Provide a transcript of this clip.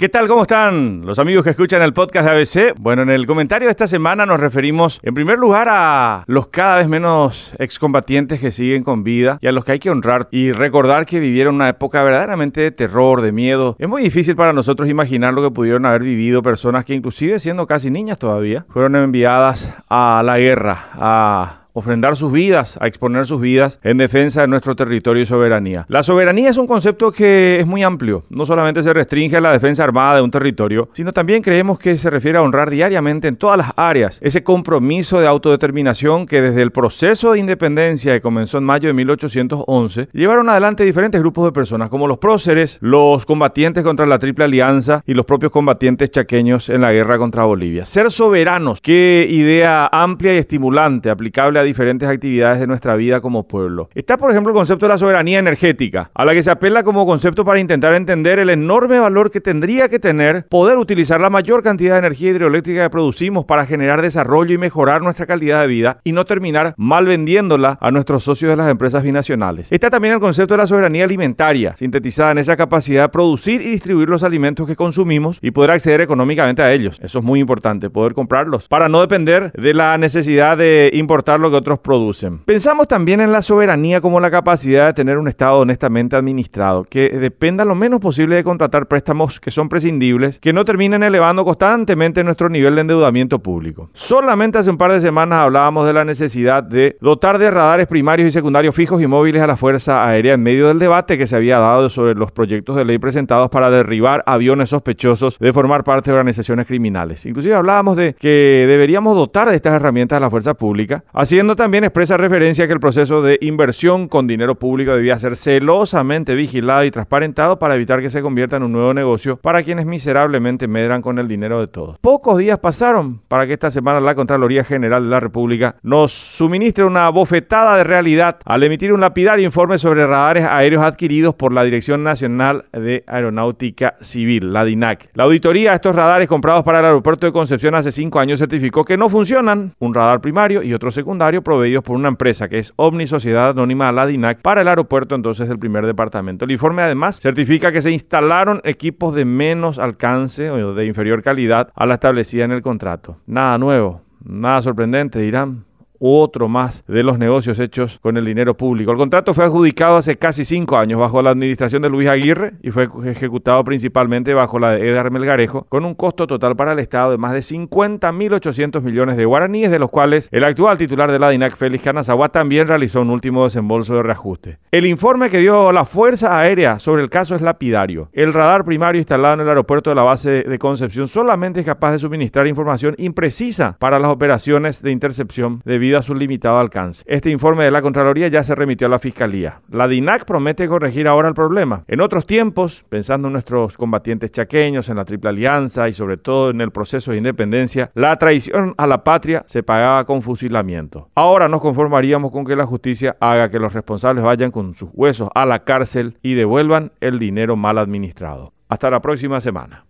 ¿Qué tal? ¿Cómo están los amigos que escuchan el podcast de ABC? Bueno, en el comentario de esta semana nos referimos en primer lugar a los cada vez menos excombatientes que siguen con vida y a los que hay que honrar y recordar que vivieron una época verdaderamente de terror, de miedo. Es muy difícil para nosotros imaginar lo que pudieron haber vivido personas que inclusive siendo casi niñas todavía fueron enviadas a la guerra, a ofrendar sus vidas, a exponer sus vidas en defensa de nuestro territorio y soberanía. La soberanía es un concepto que es muy amplio, no solamente se restringe a la defensa armada de un territorio, sino también creemos que se refiere a honrar diariamente en todas las áreas ese compromiso de autodeterminación que desde el proceso de independencia que comenzó en mayo de 1811 llevaron adelante diferentes grupos de personas como los próceres, los combatientes contra la Triple Alianza y los propios combatientes chaqueños en la guerra contra Bolivia. Ser soberanos, qué idea amplia y estimulante aplicable diferentes actividades de nuestra vida como pueblo. Está, por ejemplo, el concepto de la soberanía energética, a la que se apela como concepto para intentar entender el enorme valor que tendría que tener poder utilizar la mayor cantidad de energía hidroeléctrica que producimos para generar desarrollo y mejorar nuestra calidad de vida y no terminar mal vendiéndola a nuestros socios de las empresas binacionales. Está también el concepto de la soberanía alimentaria, sintetizada en esa capacidad de producir y distribuir los alimentos que consumimos y poder acceder económicamente a ellos. Eso es muy importante, poder comprarlos, para no depender de la necesidad de importarlo que otros producen. Pensamos también en la soberanía como la capacidad de tener un Estado honestamente administrado, que dependa lo menos posible de contratar préstamos que son prescindibles, que no terminen elevando constantemente nuestro nivel de endeudamiento público. Solamente hace un par de semanas hablábamos de la necesidad de dotar de radares primarios y secundarios fijos y móviles a la Fuerza Aérea en medio del debate que se había dado sobre los proyectos de ley presentados para derribar aviones sospechosos de formar parte de organizaciones criminales. Inclusive hablábamos de que deberíamos dotar de estas herramientas a la fuerza pública, así también expresa referencia a que el proceso de inversión con dinero público debía ser celosamente vigilado y transparentado para evitar que se convierta en un nuevo negocio para quienes miserablemente medran con el dinero de todos. Pocos días pasaron para que esta semana la Contraloría General de la República nos suministre una bofetada de realidad al emitir un lapidario informe sobre radares aéreos adquiridos por la Dirección Nacional de Aeronáutica Civil, la DINAC. La auditoría de estos radares comprados para el aeropuerto de Concepción hace cinco años certificó que no funcionan, un radar primario y otro secundario proveídos por una empresa que es Omni Sociedad Anónima la DINAC para el aeropuerto entonces del primer departamento. El informe además certifica que se instalaron equipos de menos alcance o de inferior calidad a la establecida en el contrato. Nada nuevo, nada sorprendente dirán otro más de los negocios hechos con el dinero público. El contrato fue adjudicado hace casi cinco años bajo la administración de Luis Aguirre y fue ejecutado principalmente bajo la de Edgar Melgarejo con un costo total para el Estado de más de 50.800 millones de guaraníes, de los cuales el actual titular de la DINAC, Félix Canazawa, también realizó un último desembolso de reajuste. El informe que dio la Fuerza Aérea sobre el caso es lapidario. El radar primario instalado en el aeropuerto de la base de Concepción solamente es capaz de suministrar información imprecisa para las operaciones de intercepción a su limitado alcance. Este informe de la Contraloría ya se remitió a la Fiscalía. La DINAC promete corregir ahora el problema. En otros tiempos, pensando en nuestros combatientes chaqueños, en la Triple Alianza y sobre todo en el proceso de independencia, la traición a la patria se pagaba con fusilamiento. Ahora nos conformaríamos con que la justicia haga que los responsables vayan con sus huesos a la cárcel y devuelvan el dinero mal administrado. Hasta la próxima semana.